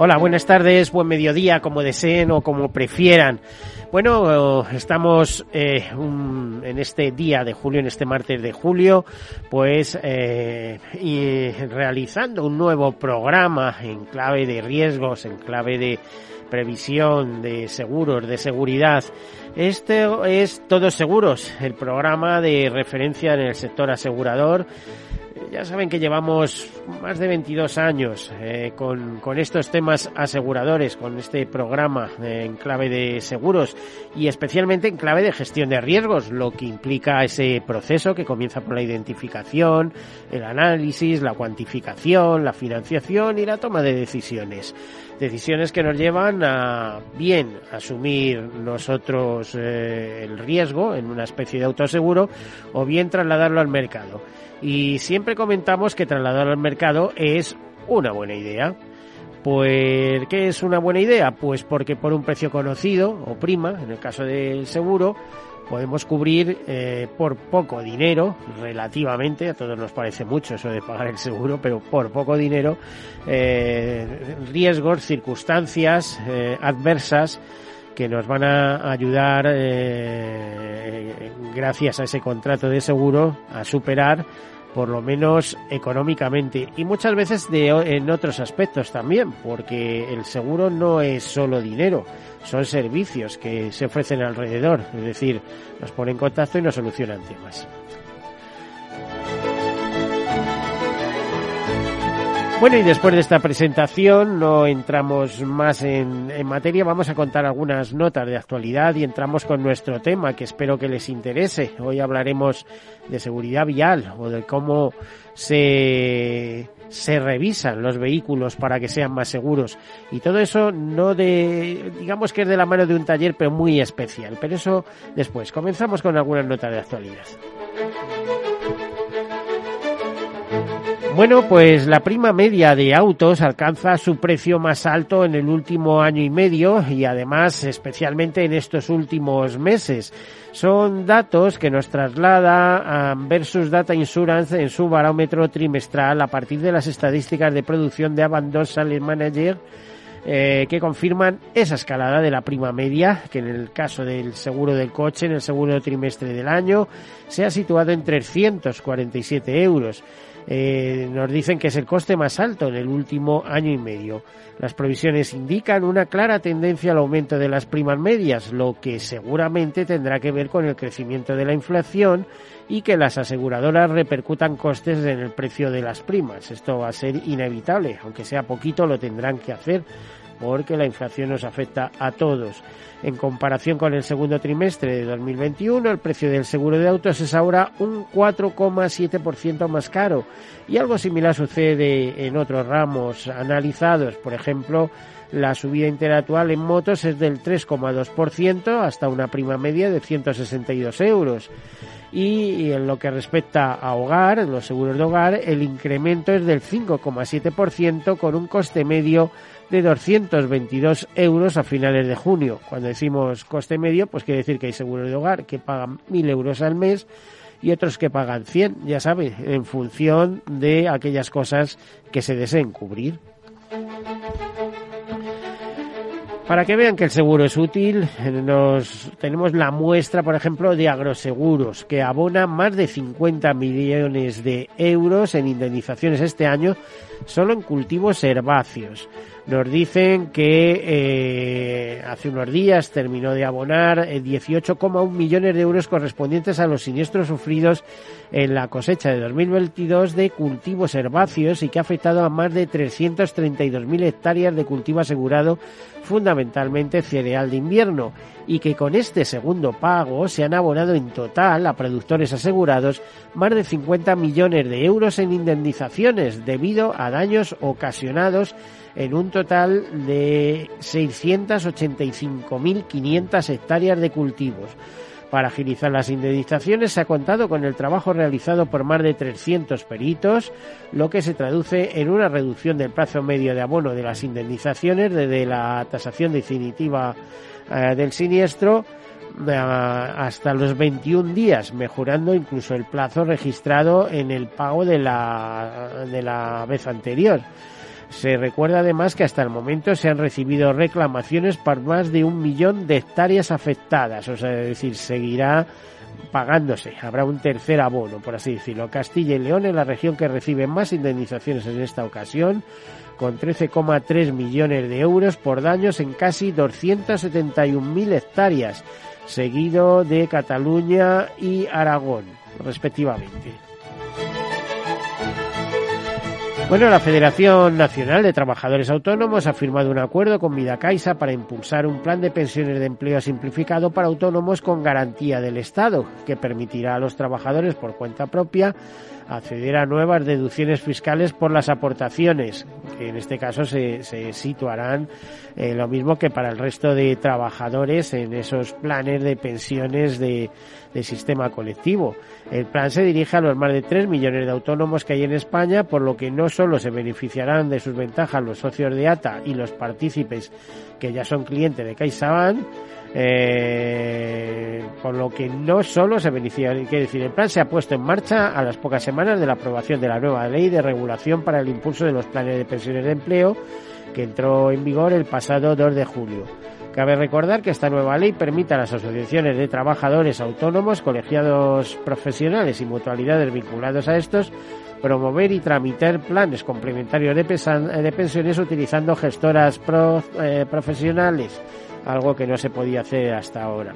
Hola, buenas tardes, buen mediodía, como deseen o como prefieran. Bueno, estamos eh, en este día de julio, en este martes de julio, pues eh, realizando un nuevo programa en clave de riesgos, en clave de previsión, de seguros, de seguridad. Este es Todos Seguros, el programa de referencia en el sector asegurador ya saben que llevamos más de 22 años eh, con, con, estos temas aseguradores, con este programa en clave de seguros y especialmente en clave de gestión de riesgos, lo que implica ese proceso que comienza por la identificación, el análisis, la cuantificación, la financiación y la toma de decisiones. Decisiones que nos llevan a bien asumir nosotros eh, el riesgo en una especie de autoseguro o bien trasladarlo al mercado y siempre comentamos que trasladar al mercado es una buena idea. Pues, ¿qué es una buena idea? Pues porque por un precio conocido o prima, en el caso del seguro, podemos cubrir eh, por poco dinero, relativamente, a todos nos parece mucho eso de pagar el seguro, pero por poco dinero, eh, riesgos, circunstancias eh, adversas que nos van a ayudar, gracias a ese contrato de seguro, a superar por lo menos económicamente y muchas veces de, en otros aspectos también, porque el seguro no es solo dinero, son servicios que se ofrecen alrededor, es decir, nos ponen en contacto y nos solucionan temas. Bueno, y después de esta presentación no entramos más en, en, materia, vamos a contar algunas notas de actualidad y entramos con nuestro tema que espero que les interese. Hoy hablaremos de seguridad vial o de cómo se, se revisan los vehículos para que sean más seguros. Y todo eso no de, digamos que es de la mano de un taller, pero muy especial. Pero eso después. Comenzamos con algunas notas de actualidad. Bueno, pues la prima media de autos alcanza su precio más alto en el último año y medio y además especialmente en estos últimos meses. Son datos que nos traslada a Versus Data Insurance en su barómetro trimestral a partir de las estadísticas de producción de Abandon Sales Manager eh, que confirman esa escalada de la prima media, que en el caso del seguro del coche, en el segundo trimestre del año, se ha situado en 347 euros. Eh, nos dicen que es el coste más alto en el último año y medio. Las provisiones indican una clara tendencia al aumento de las primas medias, lo que seguramente tendrá que ver con el crecimiento de la inflación y que las aseguradoras repercutan costes en el precio de las primas. Esto va a ser inevitable, aunque sea poquito lo tendrán que hacer porque la inflación nos afecta a todos. En comparación con el segundo trimestre de 2021, el precio del seguro de autos es ahora un 4,7% más caro y algo similar sucede en otros ramos analizados. Por ejemplo, la subida intelectual en motos es del 3,2% hasta una prima media de 162 euros. Y en lo que respecta a hogar, en los seguros de hogar, el incremento es del 5,7% con un coste medio 222 euros a finales de junio. Cuando decimos coste medio, pues quiere decir que hay seguros de hogar que pagan 1.000 euros al mes y otros que pagan 100, ya sabe, en función de aquellas cosas que se deseen cubrir. Para que vean que el seguro es útil, nos, tenemos la muestra, por ejemplo, de agroseguros, que abona más de 50 millones de euros en indemnizaciones este año solo en cultivos herbáceos. Nos dicen que eh, hace unos días terminó de abonar 18,1 eh, millones de euros correspondientes a los siniestros sufridos en la cosecha de 2022 de cultivos herbáceos y que ha afectado a más de 332.000 hectáreas de cultivo asegurado, fundamentalmente cereal de invierno, y que con este segundo pago se han abonado en total a productores asegurados más de 50 millones de euros en indemnizaciones debido a daños ocasionados en un total de 685.500 hectáreas de cultivos. Para agilizar las indemnizaciones se ha contado con el trabajo realizado por más de 300 peritos, lo que se traduce en una reducción del plazo medio de abono de las indemnizaciones desde la tasación definitiva eh, del siniestro eh, hasta los 21 días, mejorando incluso el plazo registrado en el pago de la, de la vez anterior. Se recuerda además que hasta el momento se han recibido reclamaciones por más de un millón de hectáreas afectadas, o sea, es decir, seguirá pagándose. Habrá un tercer abono, por así decirlo. Castilla y León es la región que recibe más indemnizaciones en esta ocasión, con 13,3 millones de euros por daños en casi 271.000 hectáreas, seguido de Cataluña y Aragón, respectivamente. Bueno, la Federación Nacional de Trabajadores Autónomos ha firmado un acuerdo con Vidacaixa para impulsar un plan de pensiones de empleo simplificado para autónomos con garantía del Estado, que permitirá a los trabajadores por cuenta propia acceder a nuevas deducciones fiscales por las aportaciones, que en este caso se, situarán eh, lo mismo que para el resto de trabajadores en esos planes de pensiones de, de sistema colectivo. El plan se dirige a los más de 3 millones de autónomos que hay en España, por lo que no solo se beneficiarán de sus ventajas los socios de ATA y los partícipes que ya son clientes de CaixaBank, eh, por lo que no solo se beneficia, quiere decir, el plan se ha puesto en marcha a las pocas semanas de la aprobación de la nueva ley de regulación para el impulso de los planes de pensiones de empleo que entró en vigor el pasado 2 de julio. Cabe recordar que esta nueva ley permite a las asociaciones de trabajadores autónomos, colegiados profesionales y mutualidades vinculados a estos promover y tramitar planes complementarios de, pensiones utilizando gestoras eh, profesionales, algo que no se podía hacer hasta ahora.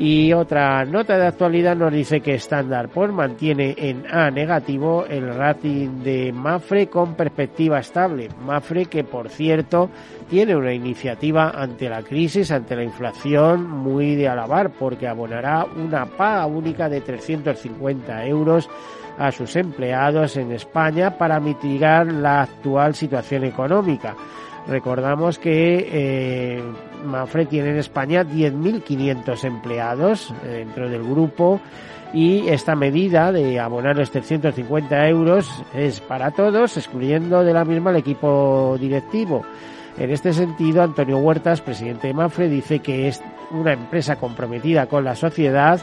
Y otra nota de actualidad nos dice que Standard Poor's mantiene en A negativo el rating de Mafre con perspectiva estable. Mafre que por cierto tiene una iniciativa ante la crisis, ante la inflación muy de alabar porque abonará una paga única de 350 euros a sus empleados en España para mitigar la actual situación económica. Recordamos que eh, Mafre tiene en España 10.500 empleados eh, dentro del grupo y esta medida de abonar los 350 euros es para todos, excluyendo de la misma el equipo directivo. En este sentido, Antonio Huertas, presidente de Mafre, dice que es una empresa comprometida con la sociedad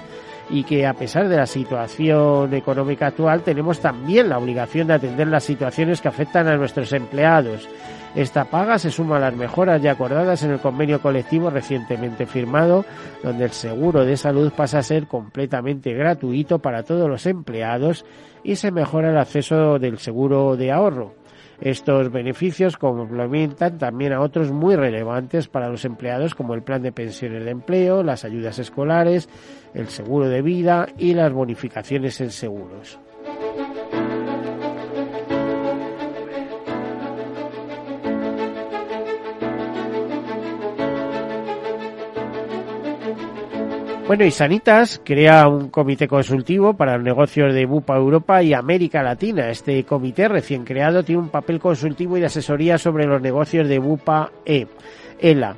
y que a pesar de la situación económica actual tenemos también la obligación de atender las situaciones que afectan a nuestros empleados. Esta paga se suma a las mejoras ya acordadas en el convenio colectivo recientemente firmado, donde el seguro de salud pasa a ser completamente gratuito para todos los empleados y se mejora el acceso del seguro de ahorro. Estos beneficios complementan también a otros muy relevantes para los empleados como el plan de pensiones de empleo, las ayudas escolares, el seguro de vida y las bonificaciones en seguros. Bueno, y Sanitas crea un comité consultivo para negocios de Bupa Europa y América Latina. Este comité recién creado tiene un papel consultivo y de asesoría sobre los negocios de Bupa E. ELA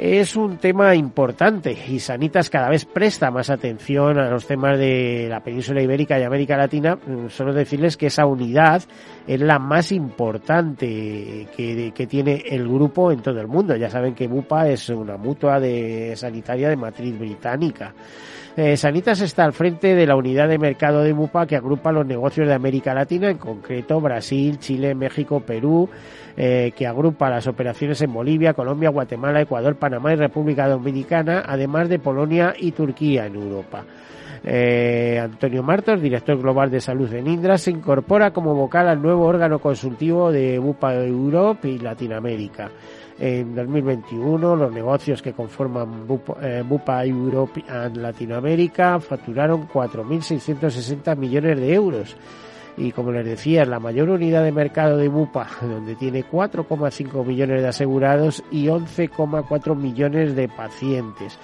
es un tema importante y Sanitas cada vez presta más atención a los temas de la península ibérica y América Latina. Mm, solo decirles que esa unidad es la más importante que, que tiene el grupo en todo el mundo. Ya saben que Bupa es una mutua de sanitaria de matriz británica. Eh, Sanitas está al frente de la unidad de mercado de Bupa que agrupa los negocios de América Latina, en concreto Brasil, Chile, México, Perú, eh, que agrupa las operaciones en Bolivia, Colombia, Guatemala, Ecuador, Panamá y República Dominicana, además de Polonia y Turquía en Europa. Eh, Antonio Martos, director global de salud en Indra, se incorpora como vocal al nuevo órgano consultivo de Bupa Europe y Latinoamérica. En 2021, los negocios que conforman Bupa, eh, Europe y Latinoamérica facturaron 4.660 millones de euros y como les decía, la mayor unidad de mercado de Bupa, donde tiene 4,5 millones de asegurados y 11,4 millones de pacientes.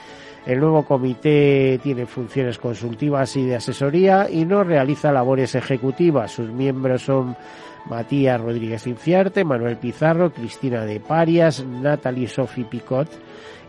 El nuevo comité tiene funciones consultivas y de asesoría y no realiza labores ejecutivas. Sus miembros son Matías Rodríguez Inciarte, Manuel Pizarro, Cristina de Parias, Natalie Sophie Picot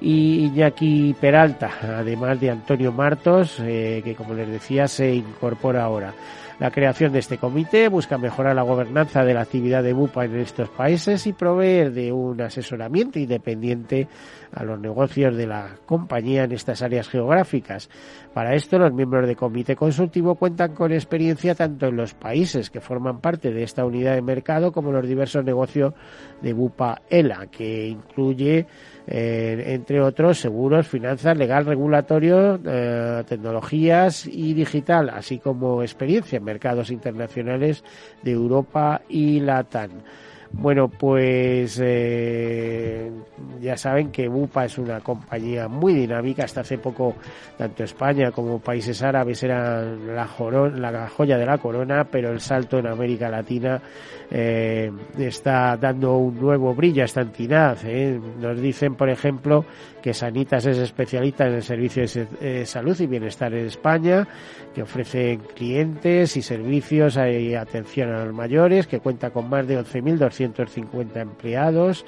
y Iñaki Peralta, además de Antonio Martos, eh, que como les decía se incorpora ahora. La creación de este comité busca mejorar la gobernanza de la actividad de BUPA en estos países y proveer de un asesoramiento independiente a los negocios de la compañía en estas áreas geográficas. Para esto, los miembros del comité consultivo cuentan con experiencia tanto en los países que forman parte de esta unidad de mercado como en los diversos negocios de BUPA ELA, que incluye eh, entre otros seguros, finanzas, legal, regulatorio, eh, tecnologías y digital, así como experiencia en mercados internacionales de Europa y Latam. Bueno, pues eh, ya saben que Bupa es una compañía muy dinámica. Hasta hace poco, tanto España como países árabes eran la, la joya de la corona, pero el salto en América Latina eh, está dando un nuevo brillo a esta entidad. ¿eh? Nos dicen, por ejemplo, que Sanitas es especialista en el servicio de eh, salud y bienestar en España, que ofrece clientes y servicios y atención a los mayores, que cuenta con más de 11.250 empleados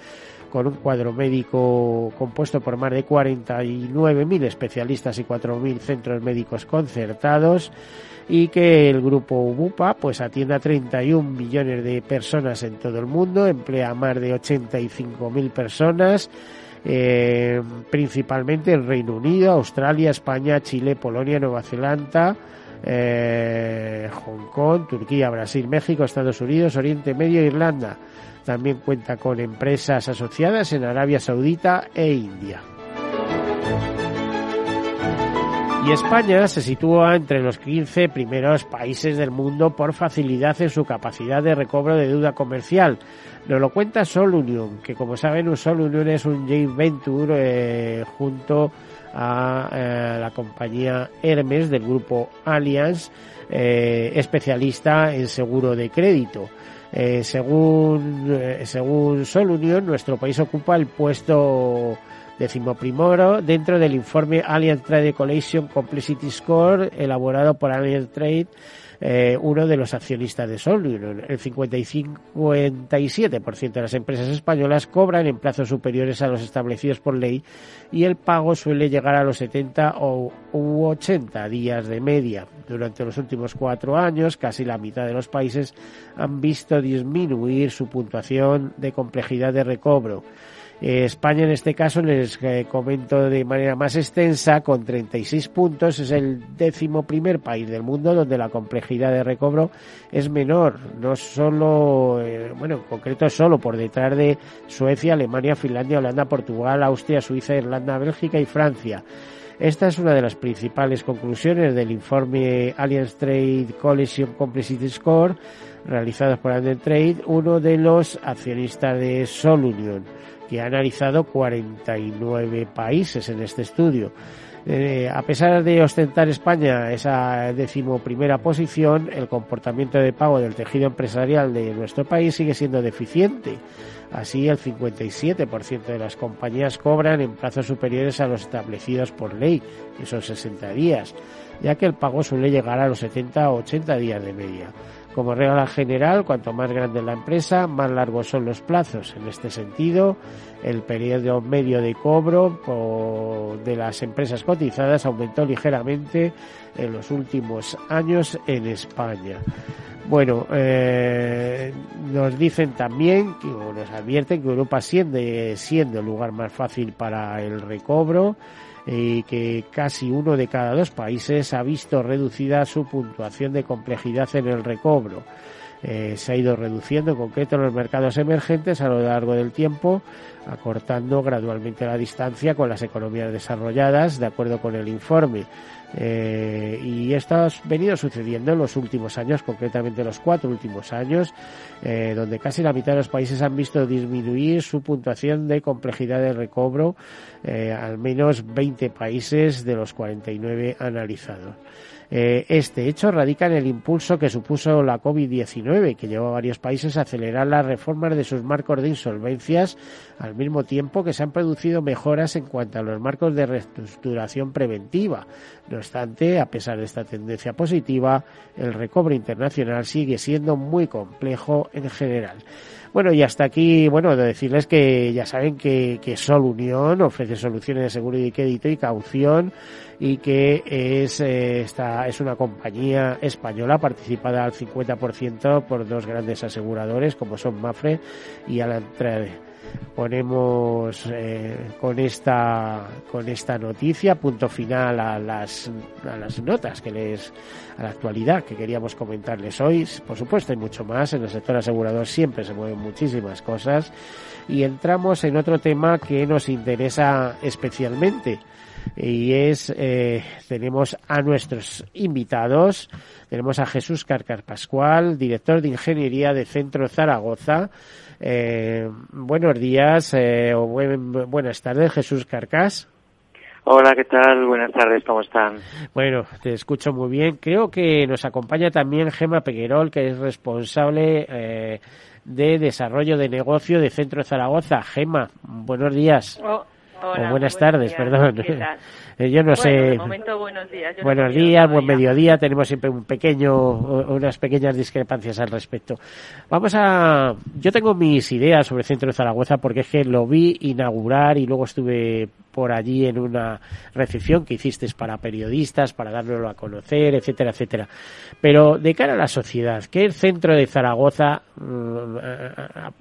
con un cuadro médico compuesto por más de 49.000 especialistas y 4.000 centros médicos concertados y que el grupo UBUPA pues atiende a 31 millones de personas en todo el mundo, emplea a más de 85.000 personas, eh, principalmente en Reino Unido, Australia, España, Chile, Polonia, Nueva Zelanda, eh, Hong Kong, Turquía, Brasil, México, Estados Unidos, Oriente Medio e Irlanda. También cuenta con empresas asociadas en Arabia Saudita e India. Y España se sitúa entre los 15 primeros países del mundo por facilidad en su capacidad de recobro de deuda comercial. Nos lo cuenta Sol Union, que como saben, Sol Union es un joint venture eh, junto a eh, la compañía Hermes del grupo Allianz, eh, especialista en seguro de crédito. según, según Sol Union, nuestro país ocupa el puesto decimoprimoro dentro del informe Allianz Trade Collection Complexity Score elaborado por Allianz Trade eh, uno de los accionistas de Sol. El 57% de las empresas españolas cobran en plazos superiores a los establecidos por ley y el pago suele llegar a los 70 o, u 80 días de media. Durante los últimos cuatro años, casi la mitad de los países han visto disminuir su puntuación de complejidad de recobro. Eh, España en este caso les eh, comento de manera más extensa con 36 puntos es el décimo primer país del mundo donde la complejidad de recobro es menor. No solo eh, bueno en concreto solo por detrás de Suecia Alemania Finlandia Holanda Portugal Austria Suiza Irlanda Bélgica y Francia. Esta es una de las principales conclusiones del informe Allianz Trade Collision Complexity Score realizado por Allianz Trade, uno de los accionistas de Sol Union que ha analizado 49 países en este estudio. Eh, a pesar de ostentar España esa decimoprimera posición, el comportamiento de pago del tejido empresarial de nuestro país sigue siendo deficiente. Así, el 57% de las compañías cobran en plazos superiores a los establecidos por ley, que son 60 días, ya que el pago suele llegar a los 70 o 80 días de media. Como regla general, cuanto más grande la empresa, más largos son los plazos. En este sentido, el periodo medio de cobro de las empresas cotizadas aumentó ligeramente en los últimos años en España. Bueno, eh, nos dicen también, o nos advierten que Europa siende, siendo el lugar más fácil para el recobro y que casi uno de cada dos países ha visto reducida su puntuación de complejidad en el recobro. Eh, se ha ido reduciendo en concreto en los mercados emergentes a lo largo del tiempo, acortando gradualmente la distancia con las economías desarrolladas, de acuerdo con el informe. Eh, y esto ha venido sucediendo en los últimos años, concretamente los cuatro últimos años, eh, donde casi la mitad de los países han visto disminuir su puntuación de complejidad de recobro, eh, al menos 20 países de los 49 analizados. Eh, este hecho radica en el impulso que supuso la COVID-19, que llevó a varios países a acelerar las reformas de sus marcos de insolvencias, al mismo tiempo que se han producido mejoras en cuanto a los marcos de reestructuración preventiva. No obstante, a pesar de esta tendencia positiva, el recobre internacional sigue siendo muy complejo en general. Bueno, y hasta aquí, bueno, de decirles que ya saben que, que Sol Unión ofrece soluciones de seguridad y crédito y caución y que es, eh, esta, es una compañía española participada al 50% por dos grandes aseguradores como son Mafre y Alantrade ponemos eh, con esta con esta noticia punto final a las a las notas que les a la actualidad que queríamos comentarles hoy. Por supuesto hay mucho más. En el sector asegurador siempre se mueven muchísimas cosas. Y entramos en otro tema que nos interesa especialmente y es eh, tenemos a nuestros invitados tenemos a Jesús Carcar Pascual director de ingeniería de Centro Zaragoza eh, buenos días eh, o buenas tardes Jesús Carcas Hola, ¿qué tal? Buenas tardes, ¿cómo están? Bueno, te escucho muy bien. Creo que nos acompaña también Gema Peguerol, que es responsable eh, de desarrollo de negocio de Centro Zaragoza. Gema, buenos días. Oh, o buenas tardes, perdón. Eh, yo no sé. momento, buenos días. buenos días, buen mediodía. Tenemos siempre un pequeño, unas pequeñas discrepancias al respecto. Vamos a. Yo tengo mis ideas sobre Centro de Zaragoza porque es que lo vi inaugurar y luego estuve por allí en una recepción que hiciste para periodistas, para darlo a conocer, etcétera, etcétera. Pero de cara a la sociedad, que el centro de Zaragoza, mm,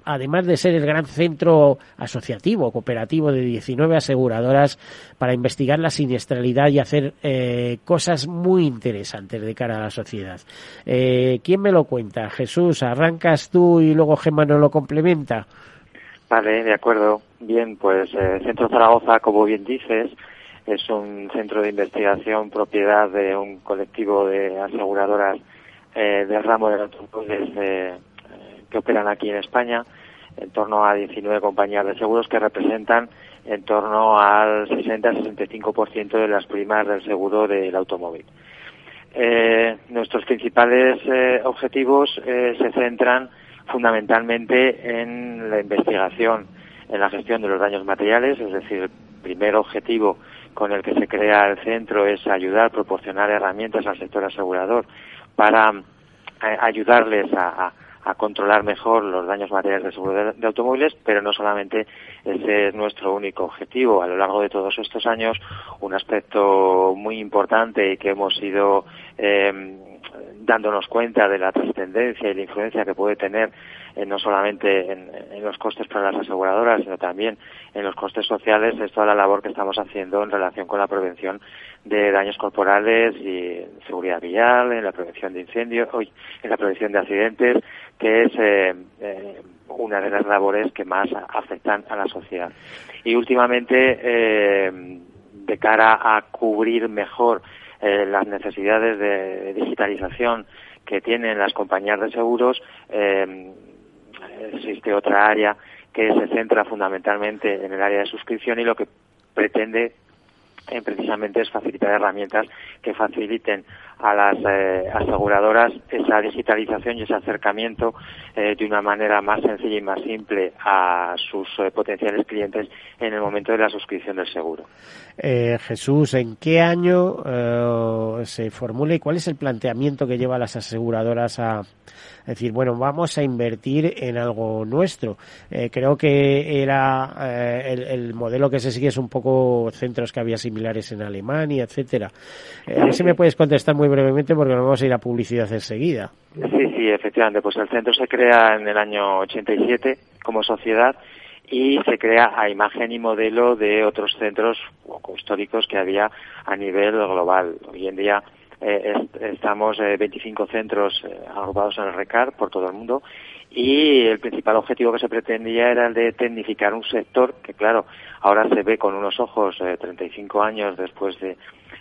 además de ser el gran centro asociativo, cooperativo de 19 aseguradoras para investigar la siniestralidad y hacer eh, cosas muy interesantes de cara a la sociedad. Eh, ¿Quién me lo cuenta? Jesús, ¿arrancas tú y luego Gemma nos lo complementa? Vale, de acuerdo. Bien, pues eh, Centro Zaragoza, como bien dices, es un centro de investigación propiedad de un colectivo de aseguradoras eh, del ramo de automóviles eh, que operan aquí en España, en torno a 19 compañías de seguros que representan en torno al 60-65% de las primas del seguro del automóvil. Eh, nuestros principales eh, objetivos eh, se centran fundamentalmente en la investigación, en la gestión de los daños materiales, es decir, el primer objetivo con el que se crea el centro es ayudar, proporcionar herramientas al sector asegurador para eh, ayudarles a, controlar mejor los daños materiales de seguro de, automóviles, pero no solamente ese es nuestro único objetivo. A lo largo de todos estos años, un aspecto muy importante y que hemos ido eh, dándonos cuenta de la trascendencia y la influencia que puede tener eh, no solamente en, los costes para las aseguradoras, sino también en los costes sociales, es toda la labor que estamos haciendo en relación con la prevención de daños corporales y seguridad vial, en la prevención de incendios, hoy en la prevención de accidentes, que es eh, eh, una de las labores que más afectan a la sociedad. Y últimamente, de cara a cubrir mejor eh, las necesidades de digitalización que tienen las compañías de seguros, eh, existe otra área que se centra fundamentalmente en el área de suscripción y lo que pretende eh, precisamente es facilitar herramientas que faciliten a las eh, aseguradoras esa digitalización y ese acercamiento eh, de una manera más sencilla y más simple a sus potenciales clientes en el momento de la suscripción del seguro. Jesús, ¿en qué año se formula y cuál es el planteamiento que lleva las aseguradoras a decir, bueno, vamos a invertir en algo nuestro? creo que era el, el, modelo que se sigue es un poco centros que había similares en Alemania, etcétera. a ver si me puedes contestar muy brevemente porque nos vamos a ir a publicidad enseguida. Sí, sí, efectivamente. Pues el centro se crea en el año 87 como sociedad y se crea a imagen y modelo de otros centros históricos que había a nivel global. Hoy en día eh, estamos eh, 25 centros eh, agrupados en el RECAR por todo el mundo y el principal objetivo que se pretendía era el de tecnificar un sector que, claro, ahora se ve con unos ojos 35 eh, años después de,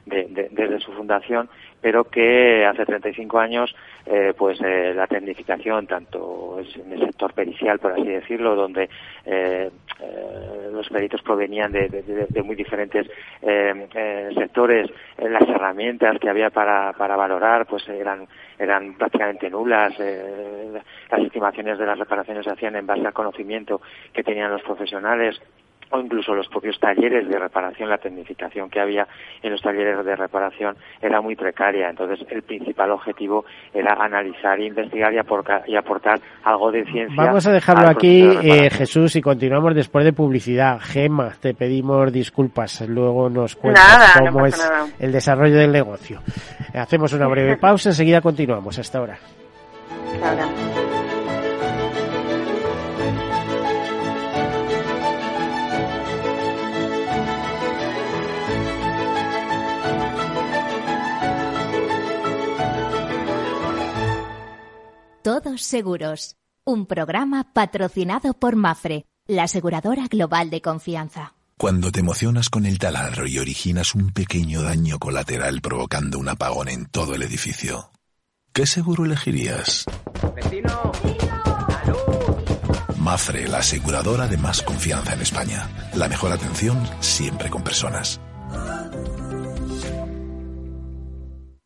desde su fundación, pero que hace 35 años eh, pues eh, la tecnificación tanto en el sector pericial por así decirlo donde eh, los peritos provenían de, muy diferentes sectores las herramientas que había para, para valorar pues eran eran prácticamente nulas las estimaciones de las reparaciones se hacían en base al conocimiento que tenían los profesionales o incluso los propios talleres de reparación, la tecnificación que había en los talleres de reparación era muy precaria. Entonces, el principal objetivo era analizar, investigar y aportar, y aportar algo de ciencia. Vamos a dejarlo aquí, eh, Jesús, y continuamos después de publicidad. Gema, te pedimos disculpas. Luego nos cuentas cómo es el desarrollo del negocio. Hacemos una breve pausa, enseguida continuamos. Hasta ahora. Hasta ahora. Todos Seguros, un programa patrocinado por Mafre, la aseguradora global de confianza. Cuando te emocionas con el taladro y originas un pequeño daño colateral provocando un apagón en todo el edificio, ¿qué seguro elegirías? ¡Vecino! Mafre, la aseguradora de más confianza en España. La mejor atención siempre con personas.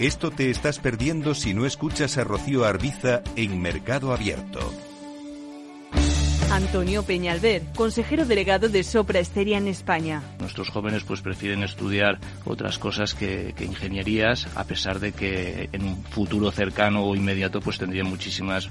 Esto te estás perdiendo si no escuchas a Rocío Arbiza en Mercado Abierto. Antonio Peñalver, consejero delegado de Sopra Esteria en España. Nuestros jóvenes pues prefieren estudiar otras cosas que, ingenierías, a pesar de que en un futuro cercano o inmediato pues tendrían muchísimas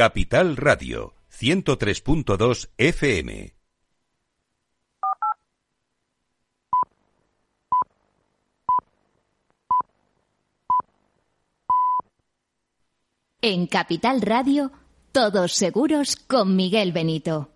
Capital Radio 103.2 FM. En Capital Radio, todos seguros con Miguel Benito.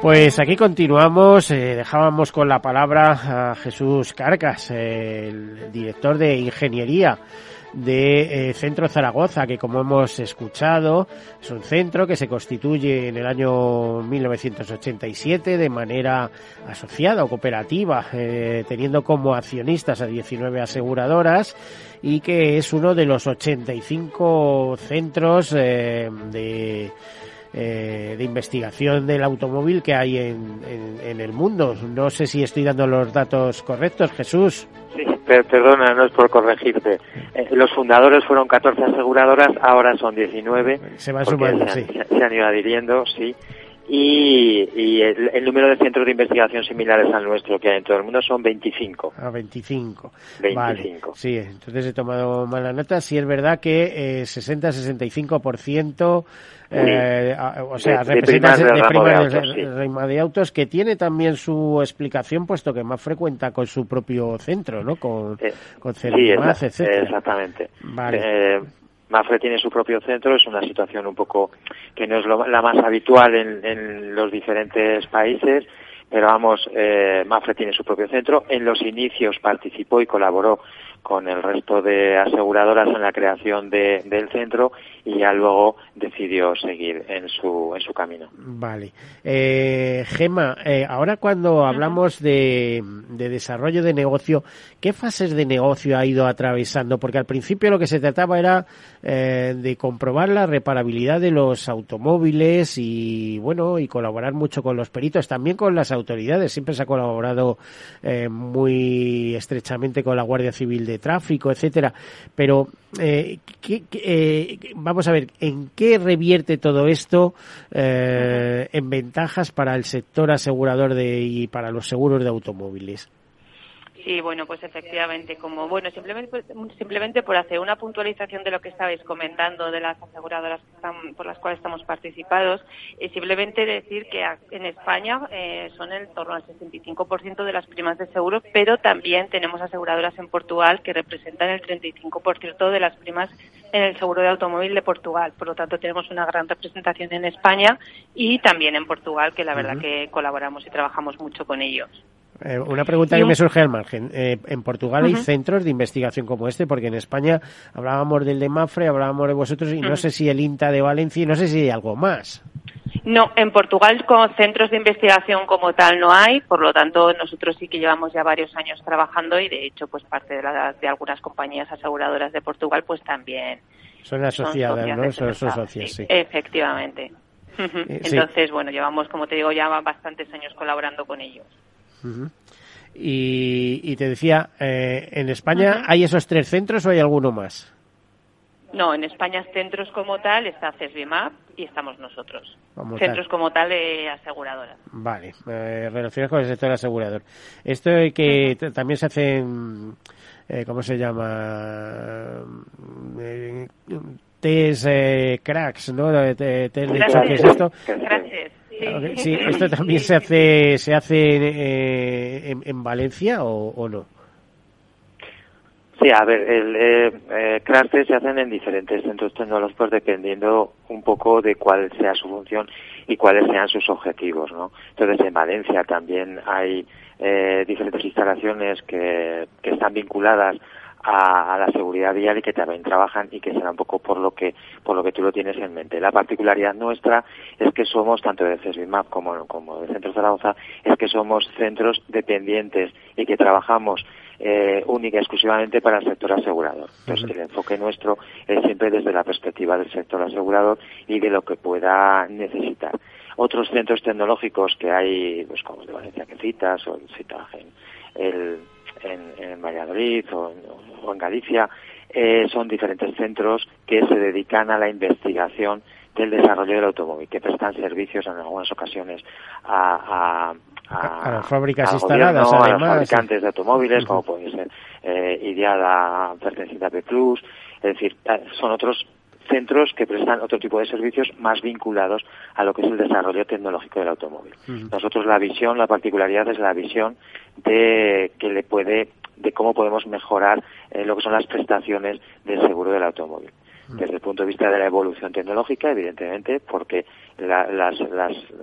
Pues aquí continuamos, eh, dejábamos con la palabra a Jesús Carcas, el director de Ingeniería de eh, Centro Zaragoza, que como hemos escuchado es un centro que se constituye en el año 1987 de manera asociada o cooperativa, eh, teniendo como accionistas a 19 aseguradoras y que es uno de los 85 centros de eh, de investigación del automóvil que hay en, en, el mundo. No sé si estoy dando los datos correctos, Jesús. Sí, perdona, no es por corregirte. Eh, los fundadores fueron 14 aseguradoras, ahora son 19. Se van sumando, sí. se han ido adhiriendo, sí y, el, número de centros de investigación similares al nuestro que hay en todo el mundo son 25. Ah, 25. 25. Sí, entonces he tomado mala nota. Sí es verdad que eh, 60-65%, eh, o sea, de, representa de, de, de, autos, que tiene también su explicación, puesto que más frecuenta con su propio centro, ¿no? Con, eh, con sí, Exactamente. Vale. Mafre tiene su propio centro, es una situación un poco que no es la más habitual en, en, los diferentes países, pero vamos, eh, Mafre tiene su propio centro. En los inicios participó y colaboró con el resto de aseguradoras en la creación de, del centro y ya luego decidió seguir en su, en su camino. Vale. Eh, Gema, eh, ahora cuando hablamos de, de, desarrollo de negocio, ¿qué fases de negocio ha ido atravesando? Porque al principio lo que se trataba era eh, de comprobar la reparabilidad de los automóviles y, bueno, y colaborar mucho con los peritos, también con las autoridades. Siempre se ha colaborado eh, muy estrechamente con la Guardia Civil de Tráfico, etcétera. Pero, eh, ¿qué, vamos vamos a ver, ¿en qué revierte todo esto eh, en ventajas para el sector asegurador de, y para los seguros de automóviles? Sí, bueno, pues efectivamente, como bueno, simplemente simplemente por hacer una puntualización de lo que estabais comentando de las aseguradoras por las cuales estamos participados, y simplemente decir que en España eh, son en torno al 65% de las primas de seguro, pero también tenemos aseguradoras en Portugal que representan el 35% de las primas en el seguro de automóvil de Portugal. Por lo tanto, tenemos una gran representación en España y también en Portugal, que la verdad que colaboramos y trabajamos mucho con ellos. Eh, una pregunta que me surge al margen. Eh, ¿En Portugal hay centros de investigación como este? Porque en España hablábamos del de Mafre, hablábamos de vosotros y no sé si el INTA de Valencia y no sé si hay algo más. No, en Portugal con centros de investigación como tal no hay, por lo tanto nosotros sí que llevamos ya varios años trabajando y de hecho pues parte de, de algunas compañías aseguradoras de Portugal pues también son asociadas, ¿no? Son, socias, sí. Efectivamente. Eh, Entonces, bueno, llevamos, como te digo, ya bastantes años colaborando con ellos y, te decía, eh, ¿en España hay esos tres centros o hay alguno más? No, en España centros como tal está CESBIMAP y estamos nosotros. centros como tal de aseguradoras. Vale, eh, relacionados con el sector asegurador. Esto que también se hacen, eh, ¿cómo se llama? Eh, test cracks, ¿no? Test ¿qué es esto? Sí, ¿esto también se hace se hace eh, en, Valencia o, no? Sí, a ver, el eh, eh se hacen en diferentes centros tecnológicos dependiendo un poco de cuál sea su función y cuáles sean sus objetivos, ¿no? Entonces, en Valencia también hay eh, diferentes instalaciones que, que están vinculadas a, la seguridad vial y que también trabajan y que será un poco por lo que por lo que tú lo tienes en mente. La particularidad nuestra es que somos tanto de CESBIMAP como como de Centro Zaragoza es que somos centros dependientes y que trabajamos eh, única y exclusivamente para el sector asegurador. Entonces, el enfoque nuestro es siempre desde la perspectiva del sector asegurador y de lo que pueda necesitar. Otros centros tecnológicos que hay, pues como el de Valencia que citas, o el citaje en, en, Valladolid o, en Galicia, eh, son diferentes centros que se dedican a la investigación del desarrollo del automóvil, que prestan servicios en algunas ocasiones a, a, las fábricas instaladas, a los fabricantes de automóviles, como puede ser eh, Ideada, perteneciente a Plus, es decir, eh, son otros centros que prestan otro tipo de servicios más vinculados a lo que es el desarrollo tecnológico del automóvil. Nosotros la visión, la particularidad es la visión de que le puede, de cómo podemos mejorar eh, lo que son las prestaciones del seguro del automóvil desde el punto de vista de la evolución tecnológica, evidentemente, porque las,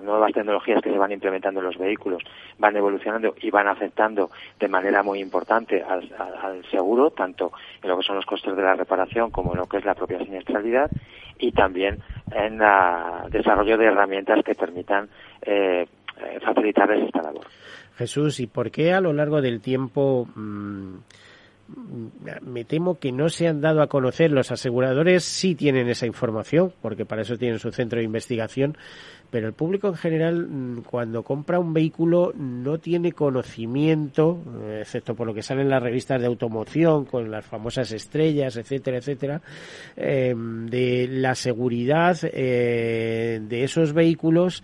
nuevas tecnologías que se van implementando en los vehículos van evolucionando y van afectando de manera muy importante al, seguro, tanto en lo que son los costes de la reparación como en lo que es la propia siniestralidad y también en el desarrollo de herramientas que permitan eh, facilitarles esta labor. Jesús, ¿y por qué a lo largo del tiempo mm, me temo que no se han dado a conocer. Los aseguradores sí tienen esa información, porque para eso tienen su centro de investigación, pero el público en general, mm, cuando compra un vehículo, no tiene conocimiento, eh, excepto por lo que sale en las revistas de automoción, con las famosas estrellas, etcétera, etcétera, eh, de la seguridad eh, de esos vehículos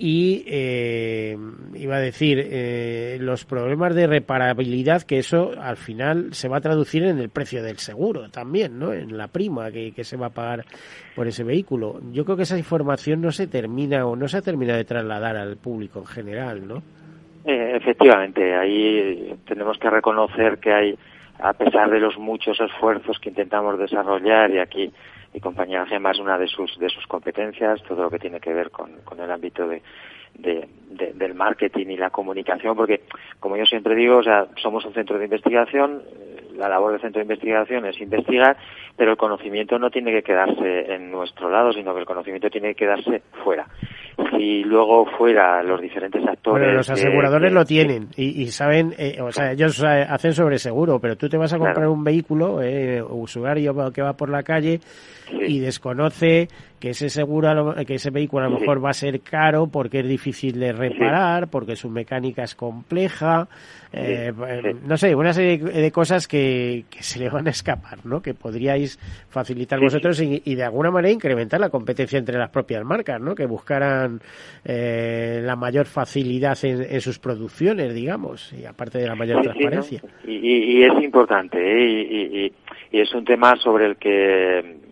y eh, iba a decir eh, los problemas de reparabilidad que eso al final se va a traducir en el precio del seguro también no en la prima que, se va a pagar por ese vehículo. Yo creo que esa información no se termina no se ha terminado de trasladar al público en general no eh, efectivamente ahí tenemos que reconocer que hay a pesar de los muchos esfuerzos que intentamos desarrollar y aquí mi compañera Gemma es una de sus, de sus competencias, todo lo que tiene que ver con, con el ámbito de, del marketing y la comunicación, porque como yo siempre digo, o sea, somos un centro de investigación, la labor del centro de investigación es investigar, pero el conocimiento no tiene que quedarse en nuestro lado, sino que el conocimiento tiene que quedarse fuera. Si luego fuera los diferentes actores... Bueno, los aseguradores lo tienen y, saben, eh, o sea, ellos hacen sobre seguro, pero tú te vas a comprar un vehículo, eh, usuario que va por la calle y desconoce que ese seguro, que ese vehículo a lo mejor va a ser caro porque es difícil de reparar, porque su mecánica es compleja, eh, no sé, una serie de cosas que, se le van a escapar, ¿no? Que podríais facilitar vosotros y, de alguna manera incrementar la competencia entre las propias marcas, ¿no? Que buscaran eh, la mayor facilidad en, sus producciones, digamos, y aparte de la mayor transparencia. Y, es importante, ¿eh? y, es un tema sobre el que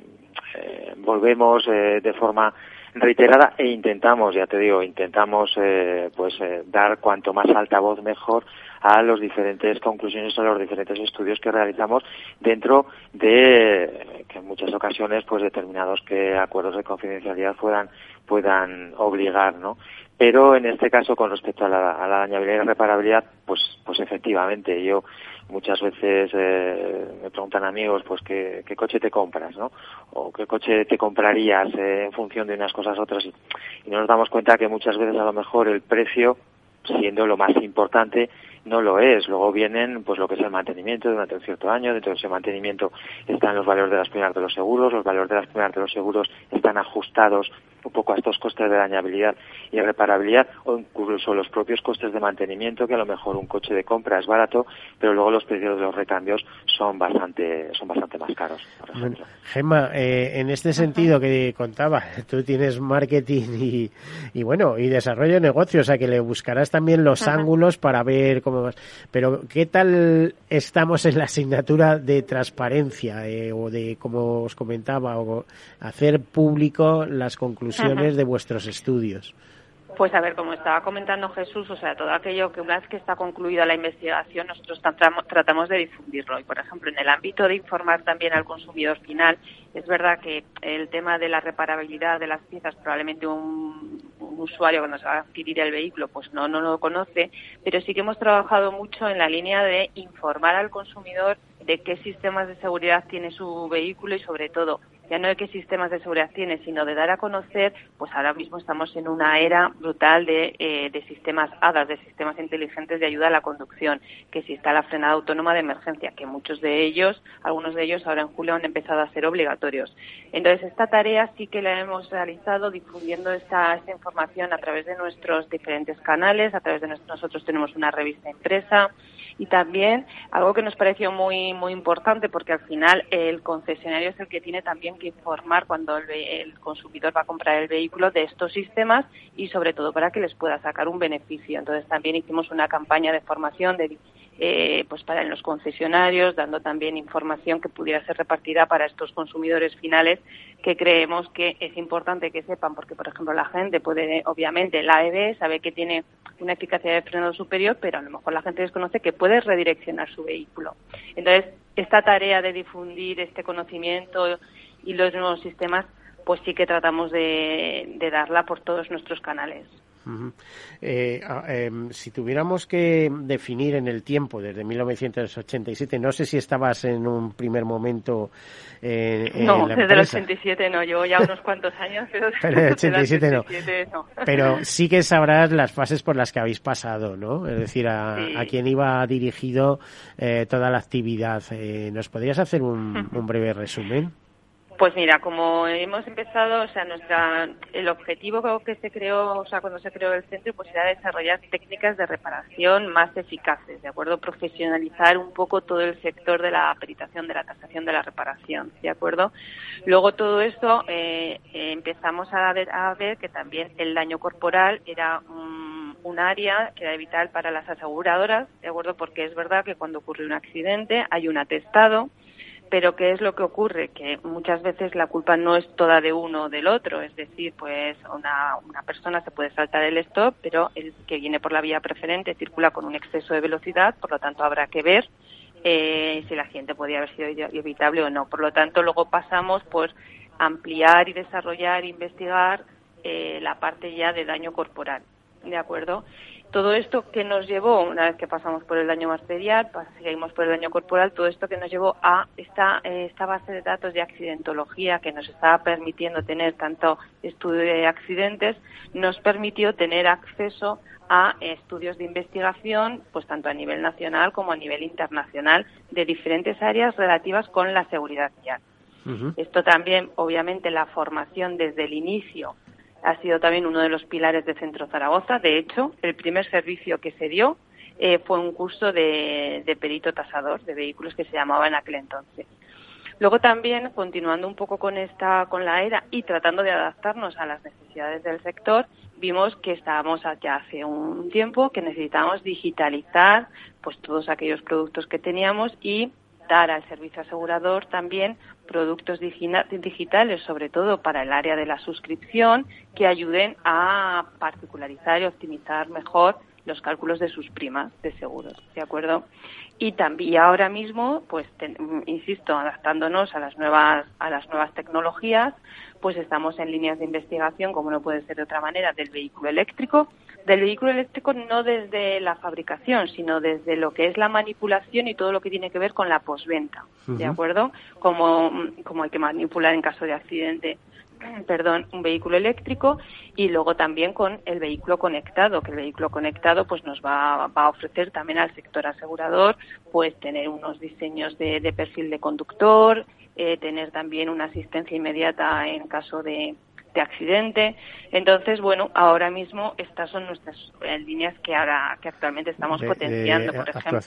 eh, volvemos eh, de forma reiterada e intentamos, ya te digo, intentamos eh, pues dar cuanto más alta voz mejor a las diferentes conclusiones, a los diferentes estudios que realizamos dentro de que en muchas ocasiones pues determinados que acuerdos de confidencialidad puedan puedan obligar, ¿no? Pero en este caso, con respecto a la, la dañabilidad y reparabilidad, pues, pues efectivamente, yo muchas veces eh, me preguntan amigos, pues, ¿qué, ¿qué, coche te compras, no? O ¿qué coche te comprarías eh, en función de unas cosas a otras? Y, y nos damos cuenta que muchas veces a lo mejor el precio, siendo lo más importante, no lo es. Luego vienen pues lo que es el mantenimiento durante un cierto año, dentro de ese mantenimiento están los valores de las primas de los seguros, los valores de las primas de los seguros están ajustados un poco a estos costes de dañabilidad y reparabilidad o incluso los propios costes de mantenimiento que a lo mejor un coche de compra es barato pero luego los precios de los recambios son bastante son bastante más caros Gemma eh, en este sentido que contaba tú tienes marketing y, bueno y desarrollo de negocios o sea que le buscarás también los ángulos para ver cómo vas. Pero qué tal estamos en la asignatura de transparencia eh, o de como os comentaba o hacer público las conclusiones de vuestros estudios? Pues a ver, como estaba comentando Jesús, o sea, todo aquello que una vez que está concluida la investigación, nosotros tratamos de difundirlo. Y, por ejemplo, en el ámbito de informar también al consumidor final, es verdad que el tema de la reparabilidad de las piezas, probablemente un, usuario cuando se va a adquirir el vehículo, pues no, no lo conoce, pero sí que hemos trabajado mucho en la línea de informar al consumidor de qué sistemas de seguridad tiene su vehículo y sobre todo ya no de qué sistemas de seguridad tiene, sino de dar a conocer, pues ahora mismo estamos en una era brutal de, eh, de sistemas HADAS, de sistemas inteligentes de ayuda a la conducción, que si está la frenada autónoma de emergencia, que muchos de ellos, algunos de ellos ahora en julio han empezado a ser obligatorios. Entonces, esta tarea sí que la hemos realizado difundiendo esta, esta información a través de nuestros diferentes canales, a través de nosotros tenemos una revista impresa, y también algo que nos pareció muy muy importante porque al final el concesionario es el que tiene también que informar cuando el, consumidor va a comprar el vehículo de estos sistemas y sobre todo para que les pueda sacar un beneficio. Entonces también hicimos una campaña de formación de eh, pues para los concesionarios, dando también información que pudiera ser repartida para estos consumidores finales que creemos que es importante que sepan, porque por ejemplo la gente puede, obviamente, la AEB sabe que tiene una eficacia de frenado superior, pero a lo mejor la gente desconoce que puede redireccionar su vehículo. Entonces, esta tarea de difundir este conocimiento y los nuevos sistemas, pues sí que tratamos de darla por todos nuestros canales. Eh, em, si tuviéramos que definir en el tiempo, desde 1987, no sé si estabas en un primer momento eh, en No, desde el 87 no, llevo ya unos cuantos años, pero, desde el 87, no. Pero sí que sabrás las fases por las que habéis pasado, ¿no? Es decir, a, quién iba dirigido eh, toda la actividad. ¿Nos podrías hacer un breve resumen? Pues mira, como hemos empezado, o sea, nuestra, el objetivo que se creó, o sea, cuando se creó el centro, pues era desarrollar técnicas de reparación más eficaces, ¿de acuerdo? Profesionalizar un poco todo el sector de la peritación, de la tasación de la reparación, ¿de acuerdo? Luego todo esto eh, empezamos a ver, a ver que también el daño corporal era un, un área que era vital para las aseguradoras, ¿de acuerdo? Porque es verdad que cuando ocurre un accidente hay un atestado, pero ¿qué es lo que ocurre? Que muchas veces la culpa no es toda de uno o del otro, es decir, pues una, una persona se puede saltar el stop, pero el que viene por la vía preferente circula con un exceso de velocidad, por lo tanto habrá que ver eh, si el accidente podía haber sido evitable o no. Por lo tanto, luego pasamos por ampliar y desarrollar, investigar eh, la parte ya de daño corporal, ¿de acuerdo? Todo esto que nos llevó, una vez que pasamos por el daño material, seguimos por el daño corporal, todo esto que nos llevó a esta, eh, esta base de datos de accidentología que nos estaba permitiendo tener tanto estudio de accidentes, nos permitió tener acceso a estudios de investigación, pues tanto a nivel nacional como a nivel internacional, de diferentes áreas relativas con la seguridad vial. Esto también, obviamente, la formación desde el inicio ha sido también uno de los pilares de Centro Zaragoza. De hecho, el primer servicio que se dio eh, fue un curso de, perito tasador de vehículos que se llamaba en aquel entonces. Luego también, continuando un poco con esta, con la era y tratando de adaptarnos a las necesidades del sector, vimos que estábamos ya hace un tiempo que necesitábamos digitalizar pues todos aquellos productos que teníamos y dar al servicio asegurador también productos digitales, sobre todo para el área de la suscripción, que ayuden a particularizar y optimizar mejor los cálculos de sus primas de seguros, ¿de acuerdo? Y también ahora mismo, pues insisto, adaptándonos a las nuevas a las nuevas tecnologías, pues estamos en líneas de investigación, como no puede ser de otra manera, del vehículo eléctrico del vehículo eléctrico no desde la fabricación, sino desde lo que es la manipulación y todo lo que tiene que ver con la posventa, ¿de acuerdo? Como, como hay que manipular en caso de accidente perdón, un vehículo eléctrico y luego también con el vehículo conectado, que el vehículo conectado pues nos va, va a ofrecer también al sector asegurador pues tener unos diseños de, de perfil de conductor, eh, tener también una asistencia inmediata en caso de, de accidente. Entonces, bueno, ahora mismo estas son nuestras eh, líneas que ahora que actualmente estamos potenciando, por ejemplo.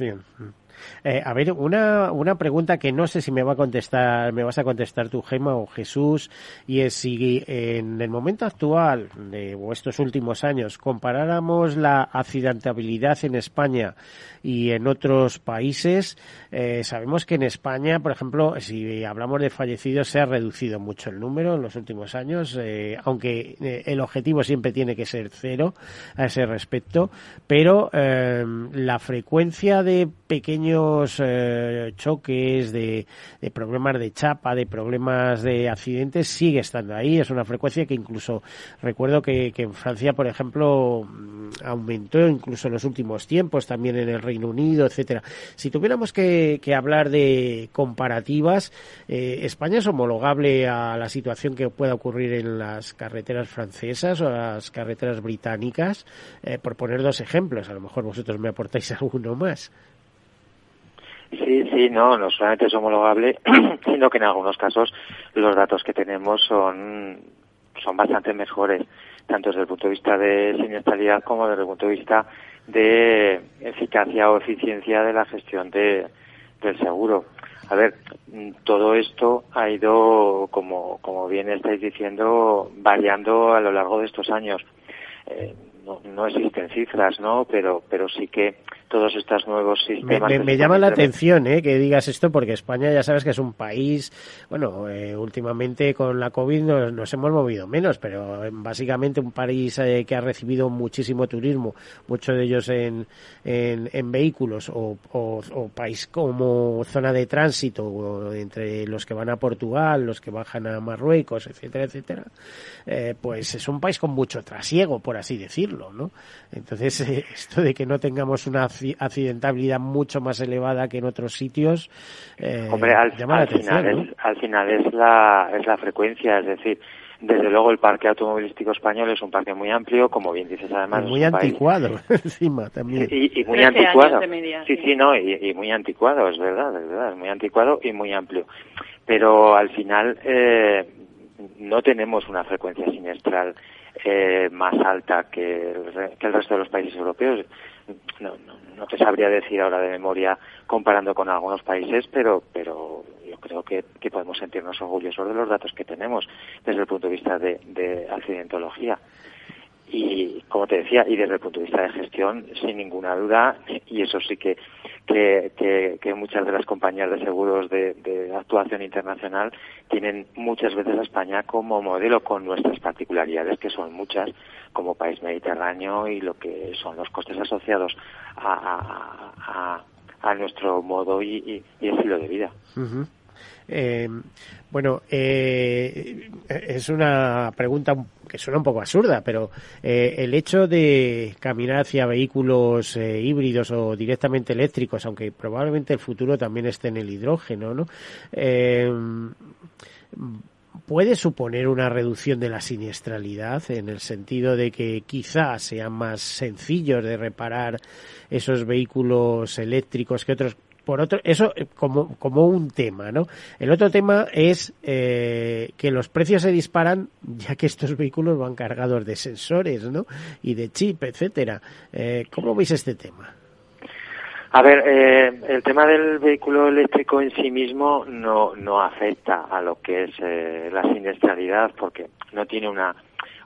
Eh, a ver, una, una pregunta que no sé si me va a contestar, me vas a contestar tu Gema o Jesús, y es si en el momento actual de estos últimos años comparáramos la accidentabilidad en España y en otros países, eh, sabemos que en España, por ejemplo, si hablamos de fallecidos, se ha reducido mucho el número en los últimos años. Eh, eh, aunque eh, el objetivo siempre tiene que ser cero a ese respecto, pero eh, la frecuencia de pequeños choques, de, de, problemas de chapa, de problemas de accidentes sigue estando ahí. Es una frecuencia que incluso recuerdo que, que en Francia, por ejemplo, mm, aumentó incluso en los últimos tiempos, también en el Reino Unido, etcétera. Si tuviéramos que, que hablar de comparativas, España es homologable a la situación que pueda ocurrir en las carreteras francesas o las carreteras británicas, eh, por poner dos ejemplos. A lo mejor vosotros me aportáis alguno más. Sí, sí, no, no solamente es homologable, sino que en algunos casos los datos que tenemos son, son bastante mejores, tanto desde el punto de vista de siniestralidad como desde el punto de vista de eficacia o eficiencia de la gestión de, del seguro. A ver, todo esto ha ido, como, como bien estáis diciendo, variando a lo largo de estos años. Eh, no, no, existen cifras, ¿no? Pero, pero sí que todos estos nuevos sistemas. Me, llama la atención ¿eh? que digas esto porque España ya sabes que es un país, bueno, eh, últimamente con la COVID nos, hemos movido menos, pero básicamente un país eh, que ha recibido muchísimo turismo, muchos de ellos en, en, en vehículos o, o, o, país como zona de tránsito entre los que van a Portugal, los que bajan a Marruecos, etcétera, etcétera, eh, pues es un país con mucho trasiego, por así decirlo, ¿no? Entonces, esto de que no tengamos una accidentabilidad mucho más elevada que en otros sitios. Eh, Hombre, al, final es, al final es la, es la frecuencia, es decir, desde luego el parque automovilístico español es un parque muy amplio, como bien dices además. muy anticuado encima también. Y, muy anticuado. sí, sí, no, y, muy anticuado, es verdad, es verdad, es muy anticuado y muy amplio. Pero al final eh, no tenemos una frecuencia sinestral eh, más alta que el, que el resto de los países europeos. No, no, no te sabría decir ahora de memoria comparando con algunos países, pero, pero yo creo que, podemos sentirnos orgullosos de los datos que tenemos desde el punto de vista de accidentología y como te decía y desde el punto de vista de gestión sin ninguna duda y eso sí que que, que, muchas de las compañías de seguros de, de, actuación internacional tienen muchas veces a España como modelo con nuestras particularidades que son muchas como país mediterráneo y lo que son los costes asociados a, a, a, nuestro modo y, estilo de vida. Eh, bueno, eh, es una pregunta que suena un poco absurda, pero eh, el hecho de caminar hacia vehículos eh, híbridos o directamente eléctricos, aunque probablemente el futuro también esté en el hidrógeno, ¿no? Puede suponer una reducción de la siniestralidad en el sentido de que quizás sean más sencillos de reparar esos vehículos eléctricos que otros por otro, eso eh, como, como un tema, ¿no? El otro tema es eh, que los precios se disparan ya que estos vehículos van cargados de sensores, ¿no? Y de chip, etcétera. Eh, ¿Cómo veis este tema? A ver, eh, el tema del vehículo eléctrico en sí mismo no, no afecta a lo que es eh, la siniestralidad porque no tiene una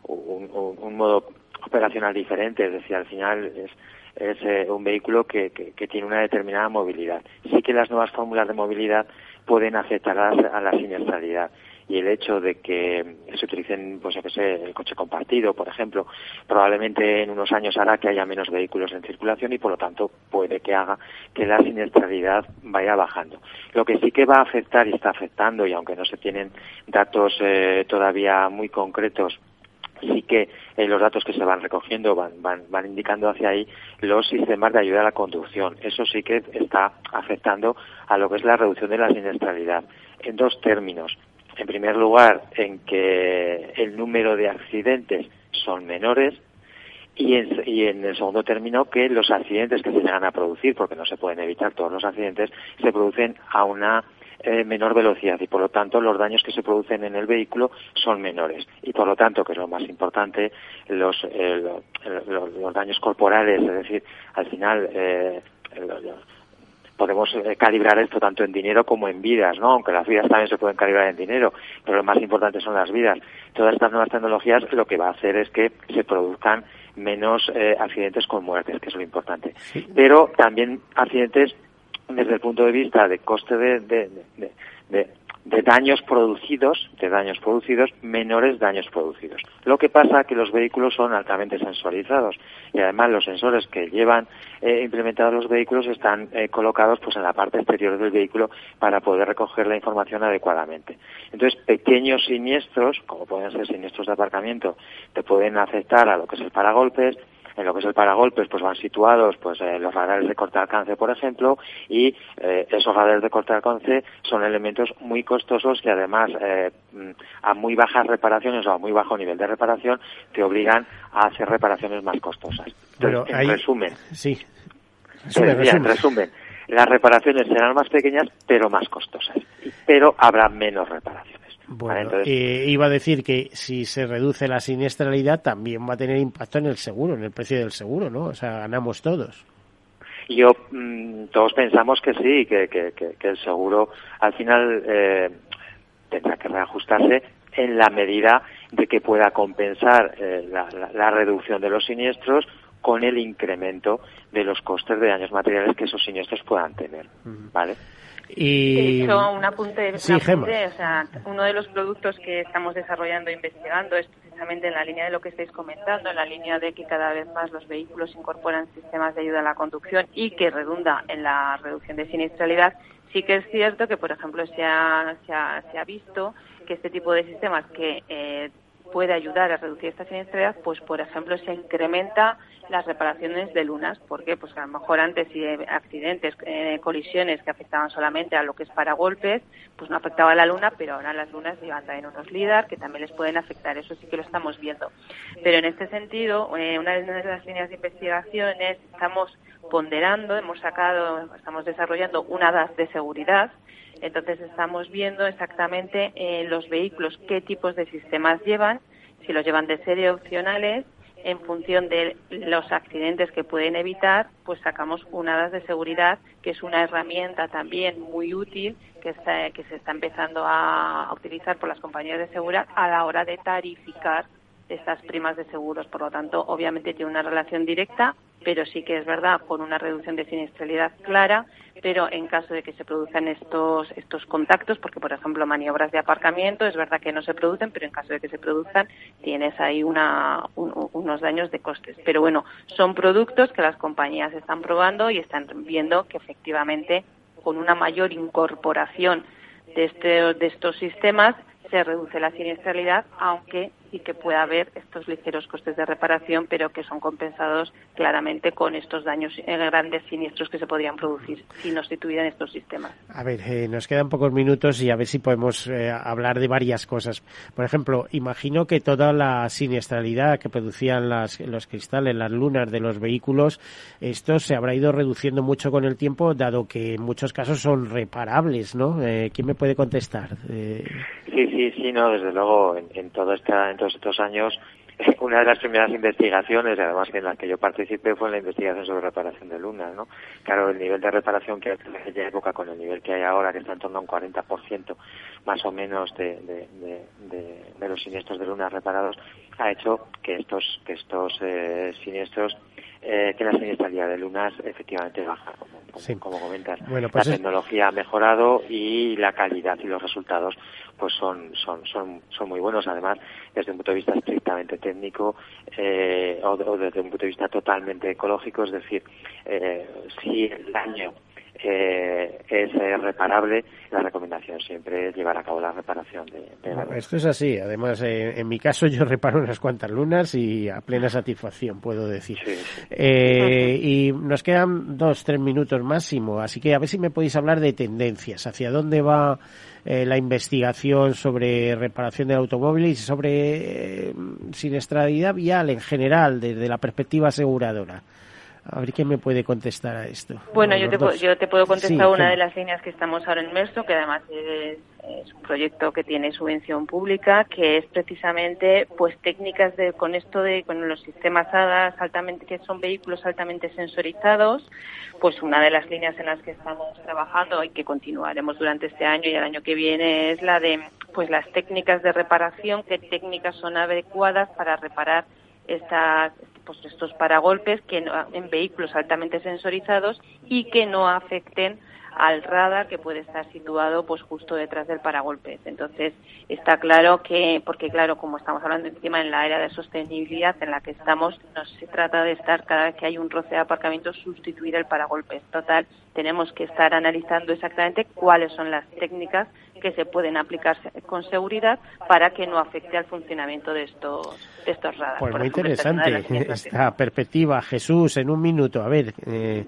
un, un, un modo operacional diferente, es decir, al final es es eh, un vehículo que, que, tiene una determinada movilidad. Sí que las nuevas fórmulas de movilidad pueden afectar a, la siniestralidad y el hecho de que se utilicen, pues yo que sé, el coche compartido, por ejemplo, probablemente en unos años hará que haya menos vehículos en circulación y por lo tanto puede que haga que la siniestralidad vaya bajando. Lo que sí que va a afectar y está afectando, y aunque no se tienen datos eh, todavía muy concretos sí que eh, los datos que se van recogiendo van, van, van indicando hacia ahí los sistemas de ayuda a la conducción. Eso sí que está afectando a lo que es la reducción de la siniestralidad. En dos términos. En primer lugar, en que el número de accidentes son menores, y en, y en, el segundo término que los accidentes que se llegan a producir, porque no se pueden evitar todos los accidentes, se producen a una eh, menor velocidad y por lo tanto los daños que se producen en el vehículo son menores y por lo tanto que es lo más importante los eh, los, los, daños corporales es decir al final eh, podemos eh, calibrar esto tanto en dinero como en vidas, ¿no? Aunque las vidas también se pueden calibrar en dinero, pero lo más importante son las vidas. Todas estas nuevas tecnologías lo que va a hacer es que se produzcan menos eh, accidentes con muertes, que es lo importante. Pero también accidentes desde el punto de vista de coste de, de, de, de daños producidos, de daños producidos, menores daños producidos. Lo que pasa que los vehículos son altamente sensorizados y además los sensores que llevan eh, implementados los vehículos están eh, colocados pues en la parte exterior del vehículo para poder recoger la información adecuadamente. Entonces, pequeños siniestros, como pueden ser siniestros de aparcamiento, te pueden afectar a lo que es el paragolpes, en lo que es el paragolpes pues van situados pues eh, los radares de corto alcance por ejemplo y eh, esos radares de corto alcance son elementos muy costosos que además eh, a muy bajas reparaciones o a muy bajo nivel de reparación te obligan a hacer reparaciones más costosas. Entonces, en resumen, sí. en resumen, las reparaciones serán más pequeñas pero más costosas, pero habrá menos reparaciones. Bueno, eh, iba a decir que si se reduce la siniestralidad también va a tener impacto en el seguro, en el precio del seguro, ¿no? O sea, ganamos todos. Yo, mm, todos pensamos que sí, que, que, que, el seguro al final eh, tendrá que reajustarse en la medida de que pueda compensar eh, la, la, reducción de los siniestros con el incremento de los costes de daños materiales que esos siniestros puedan tener, ¿vale? Y... Hecho, un apunte, o sea, uno de los productos que estamos desarrollando e investigando es precisamente en la línea de lo que estáis comentando, en la línea de que cada vez más los vehículos incorporan sistemas de ayuda a la conducción y que redunda en la reducción de siniestralidad. Sí que es cierto que, por ejemplo, se ha, se ha, se ha visto que este tipo de sistemas que eh, puede ayudar a reducir esta siniestralidad, pues por ejemplo se incrementa las reparaciones de lunas, porque pues a lo mejor antes si accidentes, eh, colisiones que afectaban solamente a lo que es para golpes, pues no afectaba a la luna, pero ahora las lunas llevan también unos LIDAR que también les pueden afectar, eso sí que lo estamos viendo. Pero en este sentido, eh, una de las líneas de investigación es, estamos ponderando, hemos sacado, estamos desarrollando una DAS de seguridad entonces estamos viendo exactamente en los vehículos qué tipos de sistemas llevan, si los llevan de serie opcionales, en función de los accidentes que pueden evitar, pues sacamos una DAS de seguridad, que es una herramienta también muy útil que, que se está empezando a utilizar por las compañías de seguridad a la hora de tarificar estas primas de seguros. Por lo tanto, obviamente tiene una relación directa, pero sí que es verdad con una reducción de siniestralidad clara, pero en caso de que se produzcan estos estos contactos, porque por ejemplo maniobras de aparcamiento es verdad que no se producen, pero en caso de que se produzcan tienes ahí una, unos daños de costes. Pero bueno, son productos que las compañías están probando y están viendo que efectivamente con una mayor incorporación de, este, de estos sistemas se reduce la siniestralidad, aunque sí que pueda haber estos ligeros costes de reparación, pero que son compensados claramente con estos daños eh, grandes siniestros que se podrían producir si no se tuvieran estos sistemas. A ver, eh, nos quedan pocos minutos y a ver si podemos eh, hablar de varias cosas. Por ejemplo, imagino que toda la siniestralidad que producían las, los cristales, las lunas de los vehículos, esto se habrá ido reduciendo mucho con el tiempo, dado que en muchos casos son reparables, ¿no? ¿Quién me puede contestar? Sí, sí, sí, no, desde luego, en, en todo esta, en estos años, una de las primeras investigaciones, además en las que yo participé, fue en la investigación sobre reparación de lunas, ¿no? Claro, el nivel de reparación que hay en aquella época con el nivel que hay ahora, que está en torno a un 40% más o menos de, de, los siniestros de lunas reparados, ha hecho que estos, que estos eh, siniestros eh, que la siniestralidad de lunas efectivamente baja, como, como comentas. Bueno, pues la tecnología ha mejorado y la calidad y los resultados pues son, son, son, son muy buenos. Además, desde un punto de vista estrictamente técnico eh, o, desde un punto de vista totalmente ecológico, es decir, eh, si el daño eh, es reparable, la recomendación siempre es llevar a cabo la reparación de, Esto es así. Además, eh, en mi caso yo reparo unas cuantas lunas y a plena satisfacción, puedo decir. Eh, y nos quedan dos, tres minutos máximo, así que a ver si me podéis hablar de tendencias. ¿Hacia dónde va la investigación sobre reparación del automóvil y sobre siniestralidad vial en general, desde la perspectiva aseguradora? A ver quién me puede contestar a esto. Bueno, yo te, yo te, puedo contestar una de las líneas que estamos ahora inmersos, que además es, un proyecto que tiene subvención pública, que es precisamente pues técnicas de con esto de con los sistemas HADAS altamente que son vehículos altamente sensorizados, pues una de las líneas en las que estamos trabajando y que continuaremos durante este año y el año que viene es la de pues las técnicas de reparación, qué técnicas son adecuadas para reparar estas pues estos paragolpes que en vehículos altamente sensorizados y que no afecten al radar que puede estar situado pues justo detrás del paragolpes. Entonces está claro que, porque claro, como estamos hablando encima en la era de sostenibilidad en la que estamos, no se trata de estar cada vez que hay un roce de aparcamiento sustituir el paragolpes. Total, tenemos que estar analizando exactamente cuáles son las técnicas que se pueden aplicar con seguridad para que no afecte al funcionamiento de estos de estos radares. Pues muy interesante esta perspectiva, Jesús. En un minuto, a ver, eh,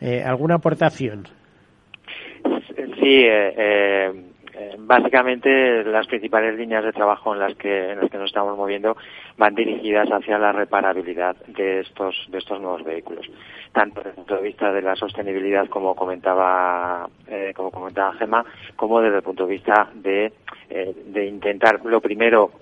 eh, alguna aportación. Sí, eh, eh eh, básicamente las principales líneas de trabajo en las que en las que nos estamos moviendo van dirigidas hacia la reparabilidad de estos de estos nuevos vehículos. Tanto desde el punto de vista de la sostenibilidad como comentaba eh, como comentaba Gemma como desde el punto de vista de eh, de intentar lo primero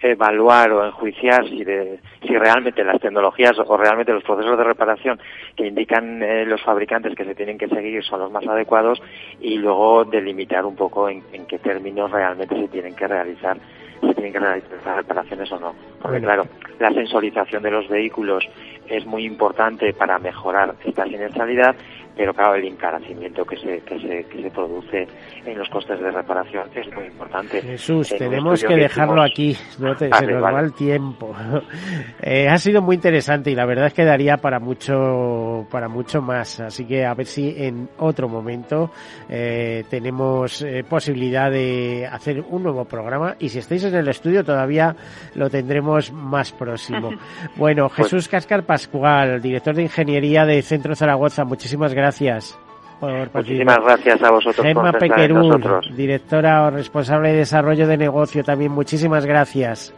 evaluar o enjuiciar si, de, si realmente las tecnologías o realmente los procesos de reparación que indican eh, los fabricantes que se tienen que seguir son los más adecuados y luego delimitar un poco en, en qué términos realmente se tienen que realizar se tienen que realizar reparaciones o no. Porque claro, la sensorización de los vehículos es muy importante para mejorar esta siniestralidad, pero claro, el encarecimiento que se, que se, que se produce en los costes de reparación es muy importante. Jesús, tenemos que dejarlo aquí, no te, se nos va el tiempo. eh, ha sido muy interesante y la verdad es que daría para mucho, para mucho más, así que a ver si en otro momento eh, tenemos eh, posibilidad de hacer un nuevo programa y si estáis en el estudio todavía lo tendremos más próximo. bueno, pues Jesús Cascar Pascual, director de Ingeniería de Centro Zaragoza, muchísimas gracias gracias. Por Muchísimas gracias a vosotros. Gemma Pequerún, directora o responsable de desarrollo de negocio, también muchísimas gracias.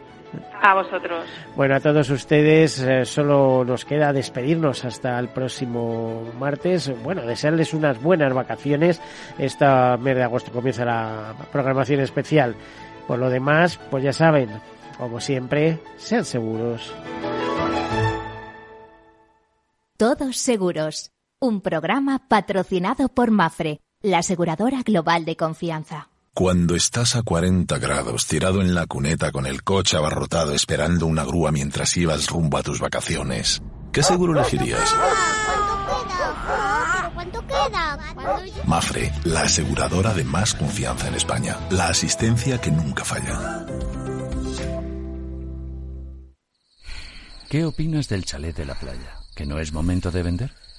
A vosotros. Bueno, a todos ustedes eh, solo nos queda despedirnos hasta el próximo martes. Bueno, desearles unas buenas vacaciones. Esta mes de agosto comienza la programación especial. Por lo demás, pues ya saben, como siempre, sean seguros. Todos seguros un programa patrocinado por Mafre, la aseguradora global de confianza. Cuando estás a 40 grados tirado en la cuneta con el coche abarrotado esperando una grúa mientras ibas rumbo a tus vacaciones, ¿qué seguro elegirías? Mafre, la aseguradora de más confianza en España. La asistencia que nunca falla. ¿Qué opinas del chalet de la playa? ¿Que no es momento de vender?